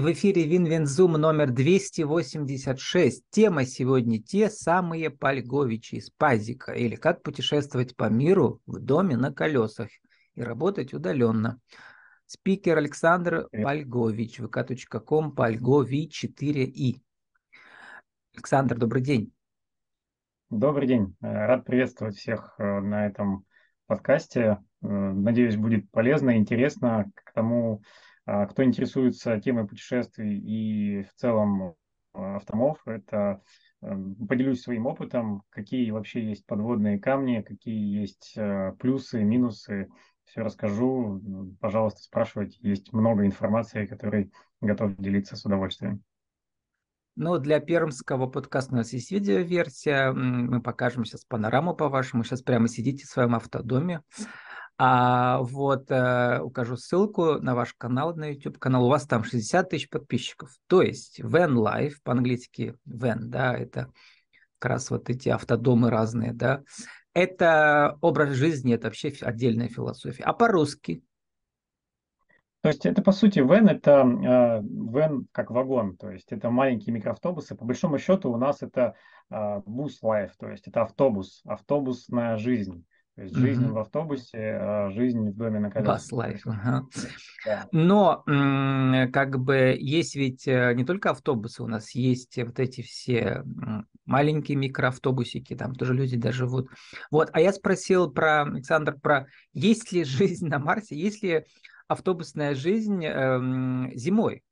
В эфире Винвензум номер 286. Тема сегодня те самые Польговичи из Пазика или как путешествовать по миру в доме на колесах и работать удаленно. Спикер Александр Польгович, vk.com, Польгови 4и. Александр, добрый день. Добрый день. Э, рад приветствовать всех э, на этом подкасте. Э, надеюсь, будет полезно, интересно к тому, кто интересуется темой путешествий и в целом а, автомов, это эм, поделюсь своим опытом, какие вообще есть подводные камни, какие есть э, плюсы, минусы, все расскажу. Пожалуйста, спрашивайте, есть много информации, которой готов делиться с удовольствием. Ну, для пермского подкаста у нас есть видеоверсия. Мы покажем сейчас панораму по вашему. Сейчас прямо сидите в своем автодоме. А вот э, укажу ссылку на ваш канал, на YouTube канал. У вас там 60 тысяч подписчиков. То есть Van Life, по-английски Van, да, это как раз вот эти автодомы разные, да. Это образ жизни, это вообще отдельная философия. А по-русски? То есть это, по сути, Van – это э, как вагон, то есть это маленькие микроавтобусы. По большому счету у нас это э, бус Life, то есть это автобус, автобусная жизнь. То есть жизнь mm-hmm. в автобусе, а жизнь в доме на колесах. Life. Ага. Да. Но как бы есть ведь э, не только автобусы, у нас есть вот эти все маленькие микроавтобусики, там тоже люди даже живут. Вот, а я спросил про, Александр, про есть ли жизнь на Марсе, есть ли автобусная жизнь эм, зимой?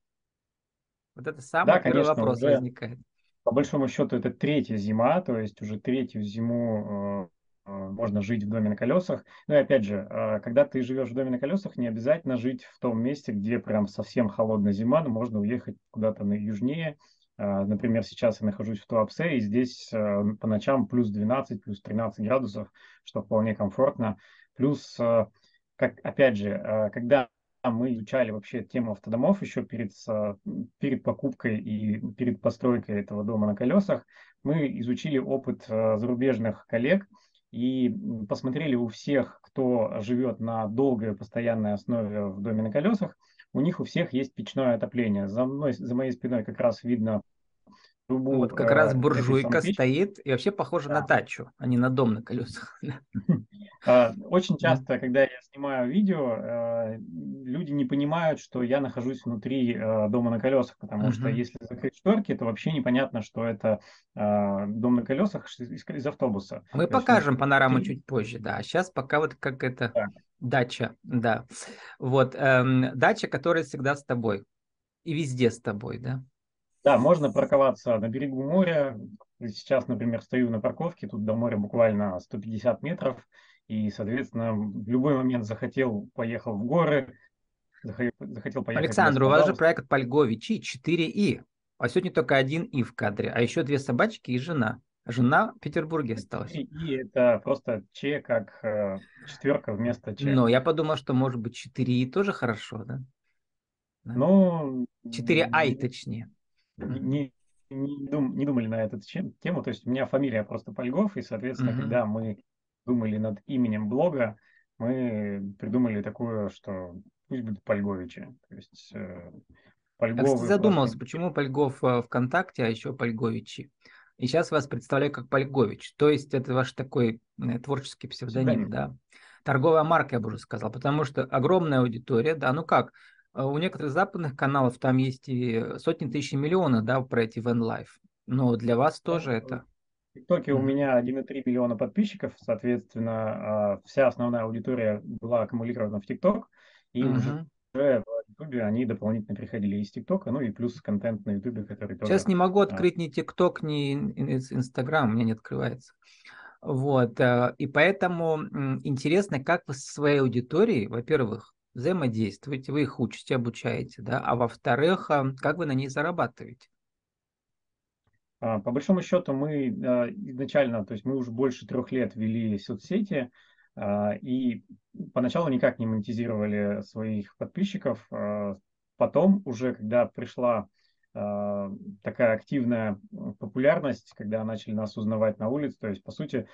Вот это самый да, первый конечно, вопрос возникает. По большому счету это третья зима, то есть уже третью зиму э, Э, можно жить в доме на колесах. Ну и опять же, э, когда ты живешь в доме на колесах, не обязательно жить в том месте, где прям совсем холодная зима, но можно уехать куда-то на южнее. Э, например, сейчас я нахожусь в Туапсе, и здесь по ночам плюс 12, плюс 13 градусов, что вполне комфортно. Плюс, как, опять же, когда мы изучали вообще тему автодомов еще перед, перед покупкой и перед постройкой этого дома на колесах, мы изучили опыт зарубежных коллег – и посмотрели у всех, кто живет на долгой постоянной основе в доме на колесах, у них у всех есть печное отопление. За мной, за моей спиной как раз видно трубу. Вот как э, раз буржуйка стоит и вообще похожа да. на тачу, а не на дом на колесах. А, очень часто, когда я снимаю видео, э, люди не понимают, что я нахожусь внутри э, дома на колесах, потому что если закрыть шторки, то вообще непонятно, что это дом на колесах из автобуса. Мы покажем панораму чуть позже, да. Сейчас пока вот как это дача, да. Вот эм, дача, которая всегда с тобой и везде с тобой, да. Да, можно парковаться на берегу моря. Сейчас, например, стою на парковке, тут до моря буквально 150 метров, и, соответственно, в любой момент захотел, поехал в горы, захотел поехать. Александр, у вас же проект Польговичи 4И, а сегодня только один И в кадре, а еще две собачки и жена. Жена в Петербурге осталась. И, и это просто Ч как э, четверка вместо Ч. Ну, я подумал, что может быть 4 И тоже хорошо, да? Ну... 4 Ай точнее не, не, дум, не думали на эту тему. То есть у меня фамилия просто Польгов, и, соответственно, mm-hmm. когда мы думали над именем блога, мы придумали такое, что пусть будет Польговичи. То есть э, Польговы... Я задумался, просто... почему Польгов э, ВКонтакте, а еще Польговичи. И сейчас вас представляю как Польгович. То есть это ваш такой творческий псевдоним, псевдоним, да? Торговая марка, я бы уже сказал, потому что огромная аудитория, да, ну как, у некоторых западных каналов там есть и сотни тысяч миллионов, да, про эти Van Life. Но для вас тоже это... В ТикТоке у меня 1,3 миллиона подписчиков, соответственно, а, вся основная аудитория была аккумулирована в ТикТок, и угу. уже в Ютубе они дополнительно приходили из ТикТока, ну и плюс контент на Ютубе, который тоже... Сейчас не могу а, открыть ни ТикТок, ни Инстаграм, у меня не открывается. Вот, э, и поэтому интересно, как вы со своей аудиторией, во-первых, взаимодействуете, вы их учите, обучаете, да, а во-вторых, а, как вы на ней зарабатываете? А, по большому счету мы а, изначально, то есть мы уже больше трех лет вели соцсети, и поначалу никак не монетизировали своих подписчиков. Потом уже, когда пришла такая активная популярность, когда начали нас узнавать на улице, то есть, по сути,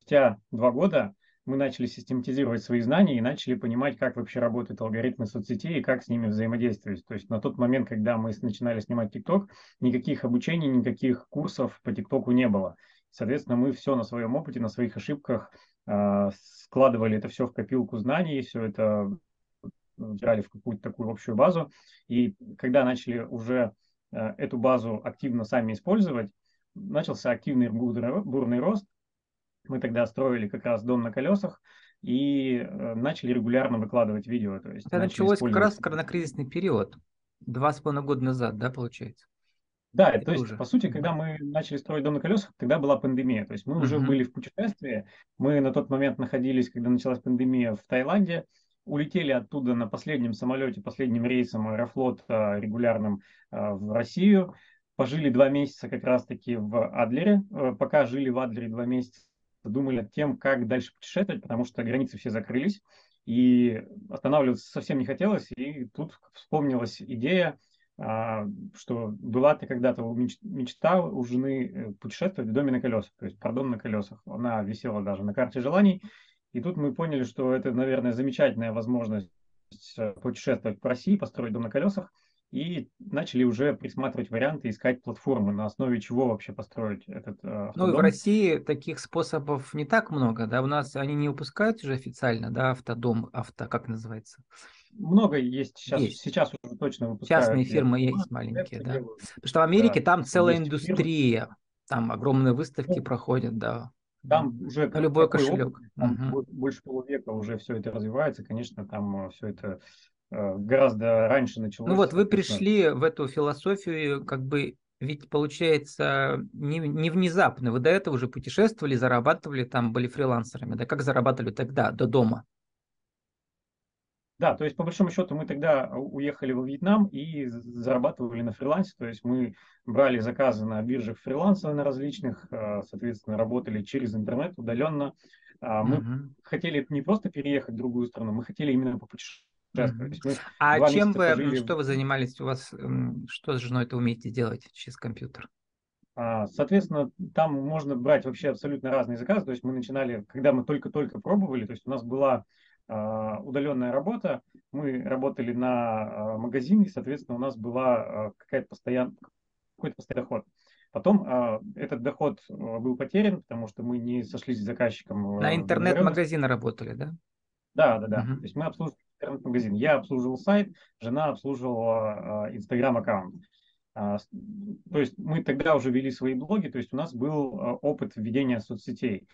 спустя два года мы начали систематизировать свои знания и начали понимать, как вообще работают алгоритмы соцсетей и как с ними взаимодействовать. То есть на тот момент, когда мы начинали снимать ТикТок, никаких обучений, никаких курсов по ТикТоку не было. Соответственно, мы все на своем опыте, на своих ошибках э, складывали это все в копилку знаний, все это брали в какую-то такую общую базу. И когда начали уже э, эту базу активно сами использовать, начался активный бурный, бурный рост. Мы тогда строили как раз дом на колесах и э, начали регулярно выкладывать видео. То есть Это началось как раз в коронакризисный период, два с половиной года назад, да, получается? Да, это то есть, уже. по сути, когда мы начали строить дом на колесах, тогда была пандемия. То есть мы uh-huh. уже были в путешествии. Мы на тот момент находились, когда началась пандемия в Таиланде улетели оттуда на последнем самолете, последним рейсом Аэрофлота регулярным э, в Россию, пожили два месяца как раз-таки в Адлере. Э, пока жили в Адлере два месяца, думали над тем, как дальше путешествовать, потому что границы все закрылись, и останавливаться совсем не хотелось, и тут вспомнилась идея, а, что была-то когда-то мечта у жены э, путешествовать в доме на колесах, то есть про дом на колесах. Она висела даже на карте желаний, и тут мы поняли, что это, наверное, замечательная возможность э, путешествовать по России, построить дом на колесах, и начали уже присматривать варианты, искать платформы, на основе чего вообще построить этот автодом. Ну, в России таких способов не так много, да, у нас они не выпускают уже официально, да, автодом, авто, как называется? Много есть сейчас, есть. сейчас уже точно выпускают. Частные фирмы есть маленькие, да. Делают. Потому что в Америке да, там целая индустрия, фирмы. там огромные выставки ну, проходят, да. Там уже на любой кошелек. Опыт, там угу. Больше полувека уже все это развивается. Конечно, там э, все это э, гораздо раньше началось. Ну вот вы пришли в эту философию, как бы, ведь получается не, не внезапно. Вы до этого уже путешествовали, зарабатывали, там были фрилансерами. Да как зарабатывали тогда, до дома? Да, то есть по большому счету мы тогда уехали во Вьетнам и зарабатывали на фрилансе, то есть мы брали заказы на биржах фриланса на различных, а, соответственно, работали через интернет удаленно. А, мы угу. хотели не просто переехать в другую страну, мы хотели именно попутешествовать. Угу. А чем вы, пожили... что вы занимались, у вас, что с женой это умеете делать через компьютер? А, соответственно, там можно брать вообще абсолютно разные заказы. То есть мы начинали, когда мы только-только пробовали, то есть у нас была а, удаленная работа, мы работали на а, магазине, соответственно, у нас была какая-то постоян... какой-то постоянный доход. Потом этот доход был потерян, потому что мы не сошлись с заказчиком. На интернет-магазины работали, да? Да, да, да. Uh-huh. То есть мы обслуживали интернет-магазин. Я обслуживал сайт, жена обслуживала Инстаграм-аккаунт. То есть мы тогда уже вели свои блоги, то есть у нас был опыт введения соцсетей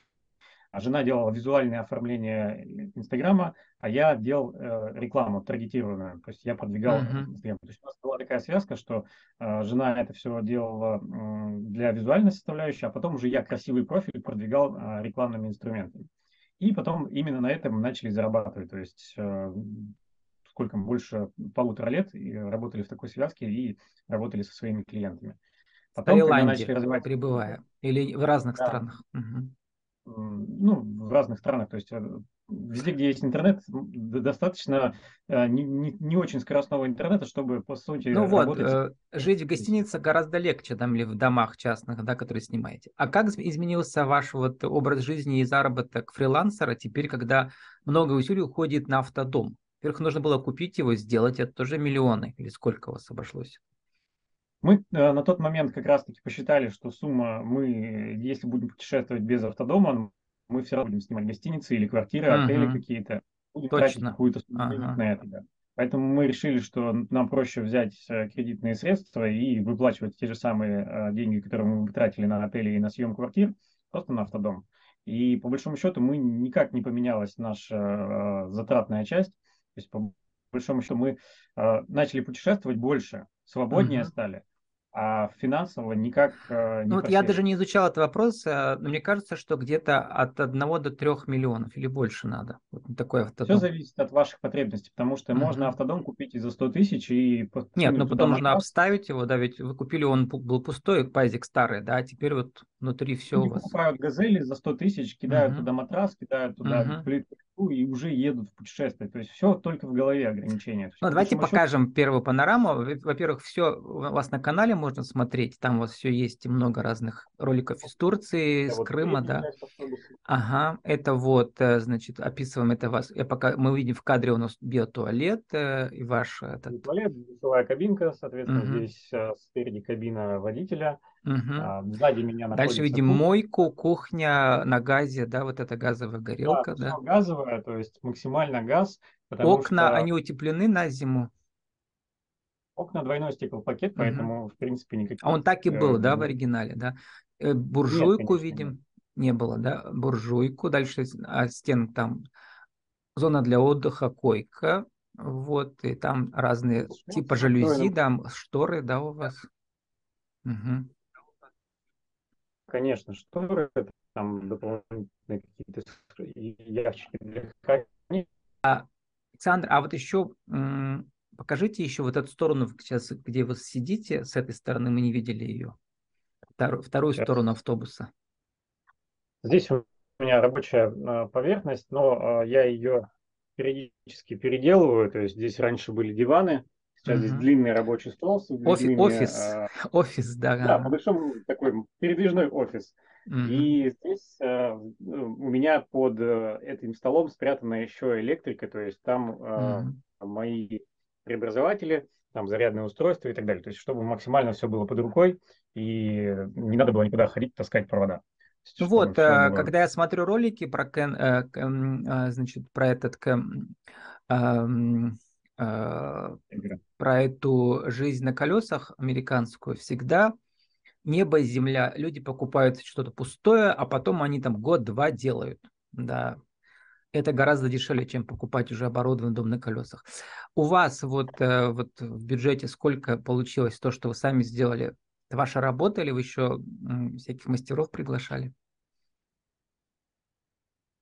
а жена делала визуальное оформление Инстаграма, а я делал э, рекламу таргетированную, то есть я продвигал uh-huh. Инстаграм. То есть у нас была такая связка, что э, жена это все делала э, для визуальной составляющей, а потом уже я красивый профиль продвигал э, рекламными инструментами. И потом именно на этом начали зарабатывать, то есть э, сколько больше полутора лет и работали в такой связке и работали со своими клиентами. Потом, в Таиланде, начали развивать... пребывая, или в разных да. странах? Угу ну, в разных странах, то есть э, везде, где есть интернет, достаточно э, не, не, не очень скоростного интернета, чтобы, по сути, Ну вот, э, жить в гостинице гораздо легче, там, или в домах частных, да, которые снимаете. А как изменился ваш вот образ жизни и заработок фрилансера теперь, когда много усилий уходит на автодом? Во-первых, нужно было купить его, сделать это тоже миллионы, или сколько у вас обошлось? Мы э, на тот момент как раз-таки посчитали, что сумма, мы, если будем путешествовать без автодома, мы все равно будем снимать гостиницы или квартиры, uh-huh. отели какие-то, будем Точно. тратить какую-то сумму uh-huh. на это. Да. Поэтому мы решили, что нам проще взять э, кредитные средства и выплачивать те же самые э, деньги, которые мы тратили на отели и на съем квартир, просто на автодом. И по большому счету мы никак не поменялась наша затратная часть. То есть по большому счету мы начали путешествовать больше, свободнее uh-huh. стали а финансово никак э, не Ну, вот я даже не изучал этот вопрос, э, но мне кажется, что где-то от 1 до 3 миллионов или больше надо. Вот такой автодом. Все зависит от ваших потребностей, потому что uh-huh. можно автодом купить и за 100 тысяч и... Нет, но потом нужно обставить его, да, ведь вы купили, он был пустой, пазик старый, да, а теперь вот внутри все Они у вас. покупают газели за 100 тысяч, кидают uh-huh. туда матрас, кидают туда uh-huh. плитку и уже едут в путешествие. То есть все только в голове ограничения. Ну, давайте покажем первую панораму. Во-первых, все у вас на канале можно смотреть. Там у вас все есть много разных роликов из Турции, из Крыма, да. Ага, это вот, э, значит, описываем это вас. Я пока мы видим в кадре у нас биотуалет э, и ваш этот. Туалет, душевая кабинка, соответственно, Мгм. здесь э, спереди кабина водителя, А, сзади меня находится Дальше видим кухня. мойку, кухня на газе, да, вот эта газовая Да, горелка, да. всё газовое, то есть максимально газ, Окна, что они утеплены на зиму. окна двойной стеклопакет, поэтому, в принципе, никаких... А он так и был, э, да, в оригинале, да? Э, Нет, Буржуйку нет. видим, не было, да? Буржуйку, дальше а стен там зона для отдыха, койка, вот, и там разные Шкаф типа жалюзи, встроенным- да, м, шторы, да, у вас. Мгм. Конечно, шторы, там дополнительные какие-то ящики для хранения. Александр, а вот еще покажите еще вот эту сторону сейчас, где вы сидите, с этой стороны мы не видели ее. Вторую, вторую Сейчас. сторону автобуса. Здесь у меня рабочая э, поверхность, но э, я ее периодически переделываю. То есть здесь раньше были диваны, сейчас здесь Мгм. длинный рабочий стол Офи- выдвижными, офис, э, офис, да. Да, по большому такой передвижной офис. Мгм. И здесь э, у меня под э, этим столом спрятана еще электрика, то есть там э, Мгм. мои преобразователи, там зарядное устройство и так далее. То есть чтобы максимально все было под рукой и не надо было никуда ходить, таскать провода. Ну чтобы вот, было- когда я смотрю ролики про Кен, значит, про этот, эм, э, про эту жизнь на колесах американскую, всегда небо и земля. Люди покупают что-то пустое, а потом они там год-два делают. Да, это гораздо дешевле, чем покупать уже оборудованный дом на колесах. У вас вот, э, вот в бюджете сколько получилось то, что вы сами сделали? Это ваша работа или вы еще всяких мастеров приглашали?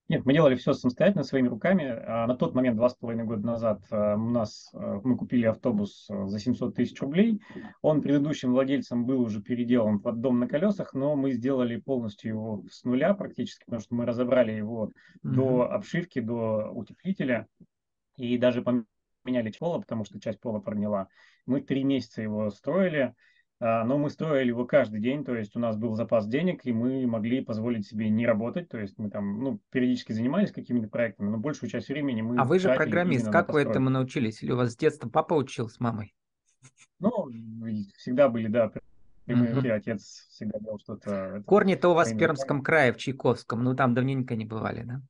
Нет, мы делали все самостоятельно, своими руками. А на тот момент, два с половиной года назад, э, у нас, э, мы купили автобус э, за 700 тысяч рублей. Он предыдущим владельцем был уже переделан под дом на колесах, но мы сделали полностью его с нуля практически, потому что мы разобрали его до Мгм. обшивки, до утеплителя и даже поменяли пола, потому что часть пола прогнила. Мы три месяца его строили, но мы строили его каждый день, то есть у нас был запас денег, и мы могли позволить себе не работать, то есть мы там, ну, периодически занимались какими-то проектами, но большую часть времени мы А вы же программист, как вы этому научились? Или у вас с детства папа учил с мамой? Ну, всегда были, да, прямые руки, отец всегда делал что-то. Корни-то у вас в Пермском крае, в Чайковском, ну там давненько не бывали, да?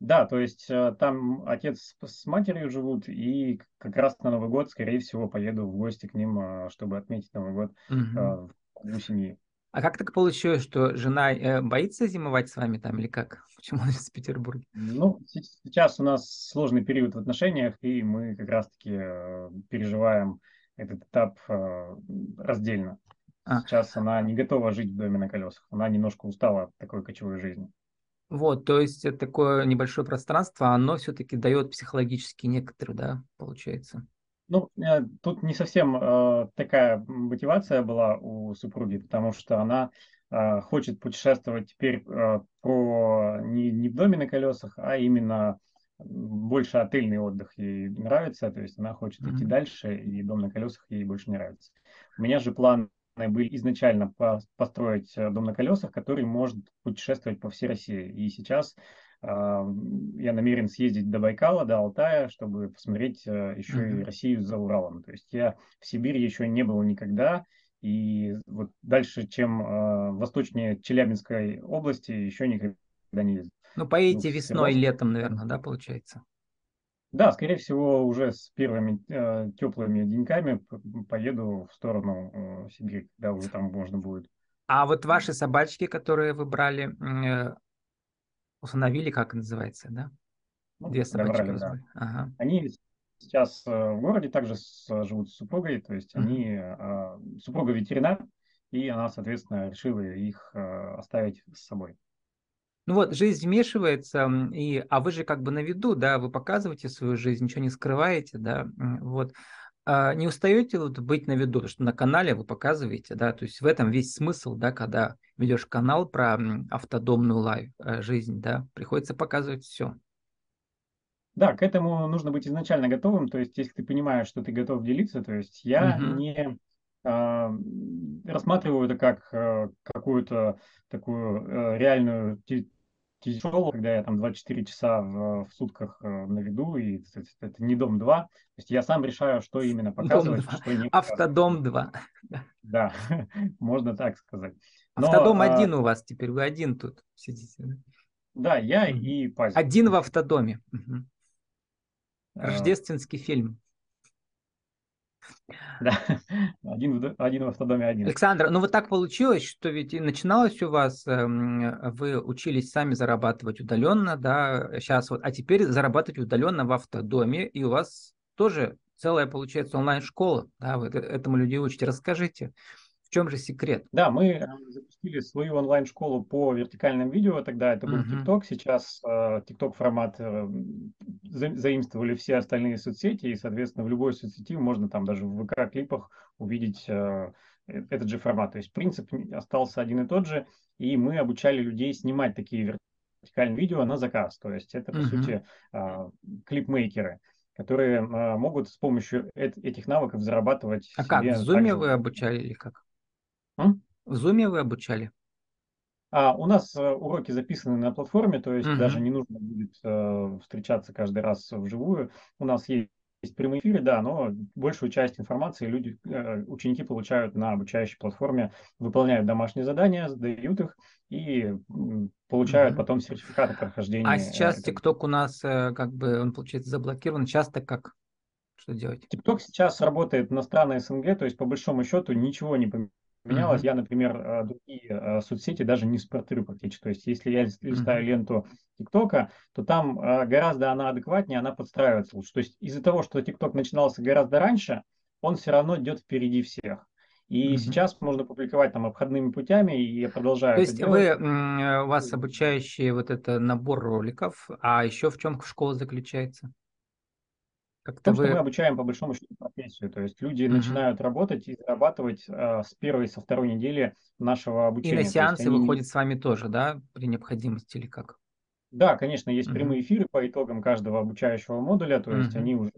Да, то есть э, там отец с матерью живут, и как раз на Новый год, скорее всего, поеду в гости к ним, э, чтобы отметить Новый год э, в семьи. А как так получилось, что жена э, боится зимовать с вами там или как? Почему она из Петербурга? Ну, се- сейчас у нас сложный период в отношениях, и мы как раз-таки э, переживаем этот этап э, раздельно. А. Сейчас она не готова жить в доме на колесах, она немножко устала от такой кочевой жизни. Вот, то есть это такое небольшое пространство, оно все-таки дает психологически некоторые, да, получается. Ну, э, тут не совсем э, такая мотивация была у супруги, потому что она э, хочет путешествовать теперь э, про не, не в доме на колесах, а именно больше отельный отдых ей нравится, то есть она хочет идти Мгм. дальше, и дом на колесах ей больше не нравится. У меня же планы были изначально по- построить э, дом на колесах, который может путешествовать по всей России. И сейчас а, я намерен съездить до Байкала, до Алтая, чтобы посмотреть э, еще и. Россию за Уралом. То есть я в Сибири еще не был никогда, и вот дальше, чем э, восточнее Челябинской области, еще никогда не ездил. Ну, поедете Ну, весной и летом, наверное, да, получается? Да, скорее всего, уже с первыми э, теплыми деньками поеду в сторону э, Сибири, когда уже там можно будет. А вот ваши собачки, которые вы брали, э, установили, как называется, да? Ну, Две собачки добрали, да. Ага. Они сейчас э, в городе также с- живут с супругой, то есть они, э, супруга ветеринар, и она, соответственно, решила их э, оставить с собой. Ну вот, жизнь вмешивается, и, а вы же как бы на виду, да, вы показываете свою жизнь, ничего не скрываете, да, вот. А не устаете вот быть на виду, потому что на канале вы показываете, да, то есть в этом весь смысл, да, когда ведешь канал про автодомную life э, жизнь, да, приходится показывать все. Да, к этому нужно быть изначально готовым, то есть если ты понимаешь, что ты готов делиться, то есть я Мгм. не рассматриваю это как э, какую-то такую э, реальную тяжело, когда я там 24 часа в, в сутках э, на виду, и это, это не дом 2. То есть я сам решаю, что именно показывать, что не Автодом 2. Да, можно так сказать. Но, Автодом а... один у вас теперь, вы один тут сидите. Да, да я и Пазик. Один в автодоме. Угу. Рождественский фильм. Да, один, один в автодоме один. Александр, ну вот так получилось, что ведь и начиналось у вас, эм, вы учились сами зарабатывать удаленно, да, сейчас вот, а теперь зарабатывать удаленно в автодоме, и у вас тоже целая, получается, онлайн-школа, да, вы этому людей учите. Расскажите, в чем же секрет? Да, мы э, запустили свою онлайн-школу по вертикальным видео, тогда это был uh-huh. TikTok, сейчас э, TikTok формат э, заимствовали все остальные соцсети, и, соответственно, в любой соцсети можно там даже в ВК-клипах увидеть э, этот же формат. То есть принцип остался один и тот же, и мы обучали людей снимать такие вертикальные видео на заказ. То есть это, по uh-huh. сути, э, клипмейкеры которые а, могут с помощью этих навыков зарабатывать. А как, в Zoom вы обучали или как? В Zoom вы обучали? А, у нас э, уроки записаны на платформе, то есть угу. даже не нужно будет э, встречаться каждый раз вживую. У нас есть есть прямые эфиры, да, но большую часть информации люди, э, ученики получают на обучающей платформе, выполняют домашние задания, сдают их и получают угу. потом сертификаты прохождения. А сейчас ТикТок у нас как бы, он получается заблокирован, часто как? Что делать? ТикТок сейчас работает на страны СНГ, то есть по большому счету ничего не поменялось менялось. Mm-hmm. Я, например, э, другие э, соцсети даже не смотрю практически. То есть, если я листаю mm-hmm. ленту ТикТока, то там э, гораздо она адекватнее, она подстраивается лучше. То есть, из-за того, что ТикТок начинался гораздо раньше, он все равно идет впереди всех. И mm-hmm. сейчас можно публиковать там обходными путями, и я продолжаю. То есть вы, у вас обучающий вот это набор роликов, а еще в чем школа заключается? Как то вы... что мы обучаем по большому счету профессию. То есть люди uh-huh. начинают работать и зарабатывать э, с первой, со второй недели нашего обучения. И на сеансы они... выходят с вами тоже, да, при необходимости или как? Да, конечно, есть uh-huh. прямые эфиры по итогам каждого обучающего модуля, то есть uh-huh. они уже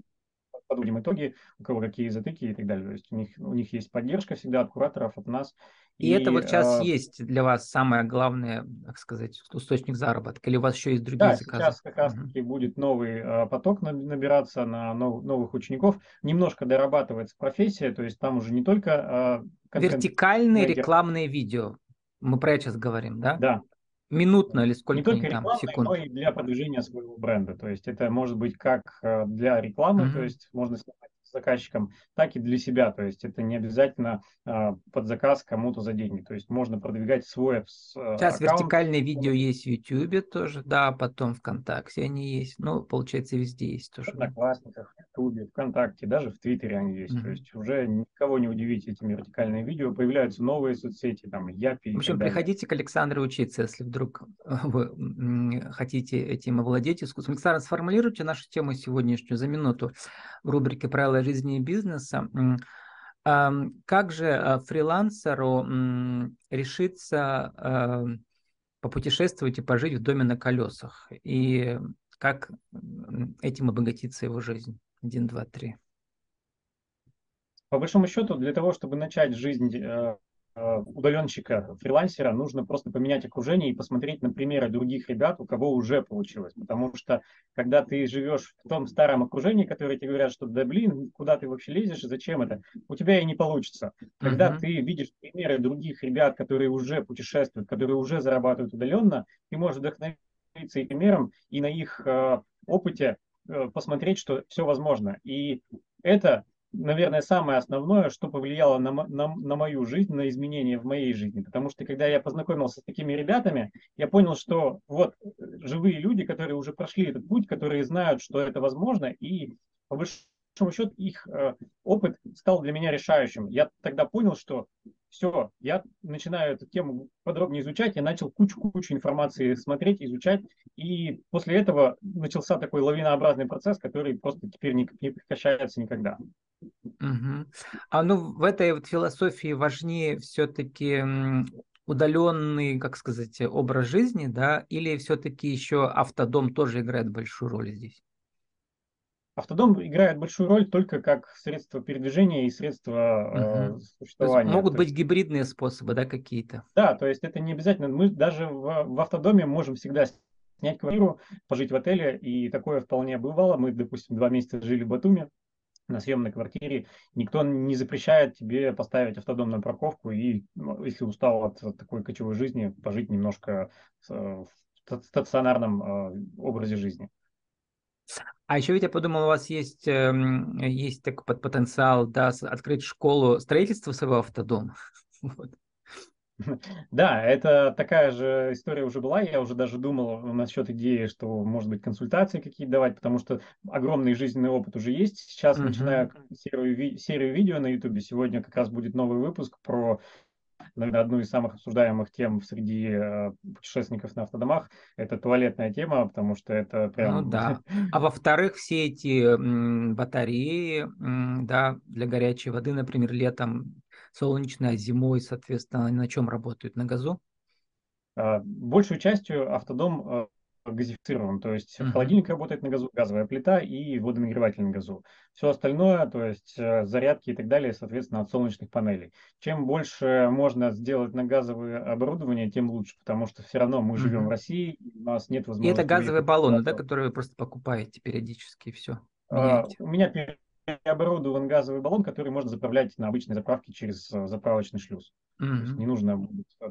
подводим итоги, у кого какие затыки и так далее. То есть у них, у них есть поддержка всегда от кураторов, от нас. И, и это вот сейчас э, есть для вас самое главное, так сказать, источник заработка, или у вас еще есть другие да, заказы? сейчас как раз-таки угу. будет новый э, поток набираться на нов, новых учеников. Немножко дорабатывается профессия, то есть там уже не только... Э, Вертикальные рекламные видео. Мы про это сейчас говорим, да? Да, минутно или сколько не только там, секунд? но и для продвижения своего бренда. То есть это может быть как э, для рекламы, mm-hmm. то есть можно снимать заказчикам, так и для себя. То есть это не обязательно а, под заказ кому-то за деньги. То есть можно продвигать свой э, Сейчас аккаунт. вертикальные видео есть в YouTube тоже, да, потом ВКонтакте они есть. Ну, получается, везде есть тоже. В Одноклассниках, в YouTube, ВКонтакте, даже в Твиттере они есть. Mm-hmm. То есть уже никого не удивить этими вертикальными видео. Появляются новые соцсети, там, Япи В общем, приходите к Александру учиться, если вдруг вы хотите этим овладеть искусством. Александр, сформулируйте нашу тему сегодняшнюю за минуту в рубрике «Правила жизни и бизнеса». Как же э, фрилансеру решиться попутешествовать и пожить в доме на колесах? И как этим обогатиться его жизнь? Один, два, три. По большому счету, для того, чтобы начать жизнь э, Э, удаленщика, фрилансера, нужно просто поменять окружение и посмотреть на примеры других ребят, у кого уже получилось. Потому что, когда ты живешь в том старом окружении, которое тебе говорят, что да блин, куда ты вообще лезешь, зачем это, у тебя и не получится. Когда uh-huh. ты видишь примеры других ребят, которые уже путешествуют, которые уже зарабатывают удаленно, ты можешь вдохновиться их примером и на их э, опыте э, посмотреть, что все возможно. И это наверное, самое основное, что повлияло на, на, на мою жизнь, на изменения в моей жизни. Потому что, когда я познакомился с такими ребятами, я понял, что вот э, живые люди, которые уже прошли этот путь, которые знают, что это возможно, и по большому счету их э, опыт стал для меня решающим. Я тогда понял, что все, я начинаю эту тему подробнее изучать, я начал кучу-кучу информации смотреть, изучать, и после этого начался такой лавинообразный процесс, который просто теперь не, не прекращается никогда. Угу. А ну в этой вот философии важнее все-таки удаленный, как сказать, образ жизни, да, или все-таки еще автодом тоже играет большую роль здесь? Автодом играет большую роль только как средство передвижения и средство угу. э, существования. могут то быть есть... гибридные способы, да, какие-то? Да, то есть это не обязательно. Мы даже в, в автодоме можем всегда снять квартиру, пожить в отеле, и такое вполне бывало. Мы, допустим, два месяца жили в Батуми, на съемной квартире, никто не запрещает тебе поставить автодом на парковку и, ну, если устал от такой кочевой жизни, пожить немножко в стационарном э, образе жизни. А еще ведь я подумал, у вас есть, эм, есть такой потенциал да, открыть школу строительства своего автодома. Вот. Да, это такая же история уже была. Я уже даже думал насчет идеи, что, может быть, консультации какие-то давать, потому что огромный жизненный опыт уже есть. Сейчас uh-huh. начинаю серию, серию видео на YouTube. Сегодня как раз будет новый выпуск про наверное, одну из самых обсуждаемых тем среди э, путешественников на автодомах – это туалетная тема, потому что это прям… Ну да. А во-вторых, все эти м, батареи м, да, для горячей воды, например, летом солнечная, зимой, соответственно, на чем работают? На газу? А, большую частью автодом э, газифицирован, то есть uh-huh. холодильник работает на газу, газовая плита и водонагреватель на газу. Все остальное, то есть э, зарядки и так далее, соответственно, от солнечных панелей. Чем больше можно сделать на газовое оборудование, тем лучше, потому что все равно мы uh-huh. живем в России, у нас нет возможности... И это газовые баллоны, да, которые вы просто покупаете периодически и все? А, у меня оборудован газовый баллон, который можно заправлять на обычной заправке через э, заправочный шлюз. Mm-hmm. не нужно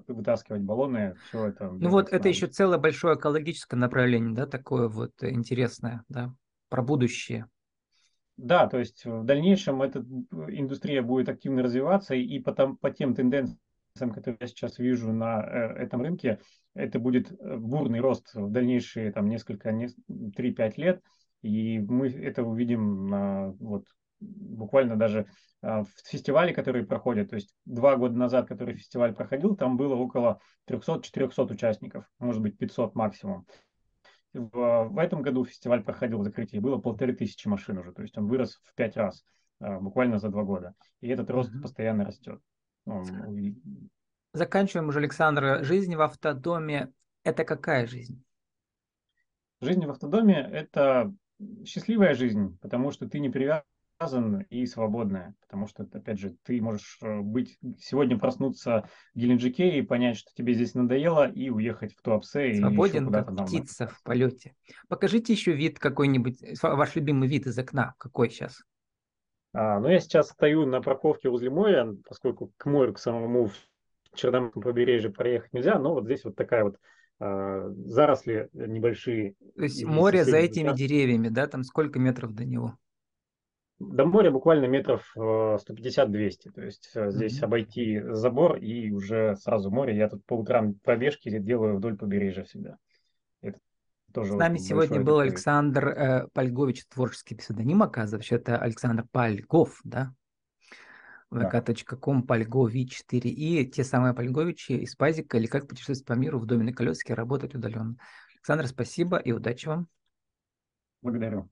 вытаскивать баллоны, все это. Ну вот это еще целое большое экологическое направление, да, такое вот интересное, да, про будущее. Да, то есть в дальнейшем эта индустрия будет активно развиваться, и по, там, по тем тенденциям, которые я сейчас вижу на э, этом рынке, это будет э, бурный рост в дальнейшие там, несколько, 3-5 лет, и мы это увидим на, вот, буквально даже а, в фестивале, который проходит, то есть два года назад, который фестиваль проходил, там было около 300-400 участников, может быть 500 максимум. В, в этом году фестиваль проходил в закрытии, было полторы тысячи машин уже, то есть он вырос в пять раз а, буквально за два года. И этот рост mm-hmm. постоянно растет. Заканчиваем уже, Александр. Жизнь в автодоме – это какая жизнь? Жизнь в автодоме – это счастливая жизнь, потому что ты не привязан и свободная, потому что, опять же, ты можешь э, быть сегодня проснуться в Геленджике и понять, что тебе здесь надоело, и уехать в Туапсе. Свободен, и как птица в полете. Покажите еще вид какой-нибудь, ваш любимый вид из окна, какой сейчас? А, ну, я сейчас стою на парковке возле моря, поскольку к морю, к самому в Черноморском побережье проехать нельзя, но вот здесь вот такая вот заросли небольшие. То есть море за этими деревьями, да? Там сколько метров до него? До моря буквально метров 150-200. То есть э, здесь mm-hmm. обойти забор и уже сразу море. Я тут по утрам пробежки делаю вдоль побережья всегда. Это тоже С нами сегодня был такой... Александр э, Пальгович, творческий псевдоним, оказывается. Это Александр Пальгов, да? vk.com Польгови 4 и те самые Польговичи из Пазика или как путешествовать по миру в доме на колесике работать удаленно. Александр, спасибо и удачи вам. Благодарю.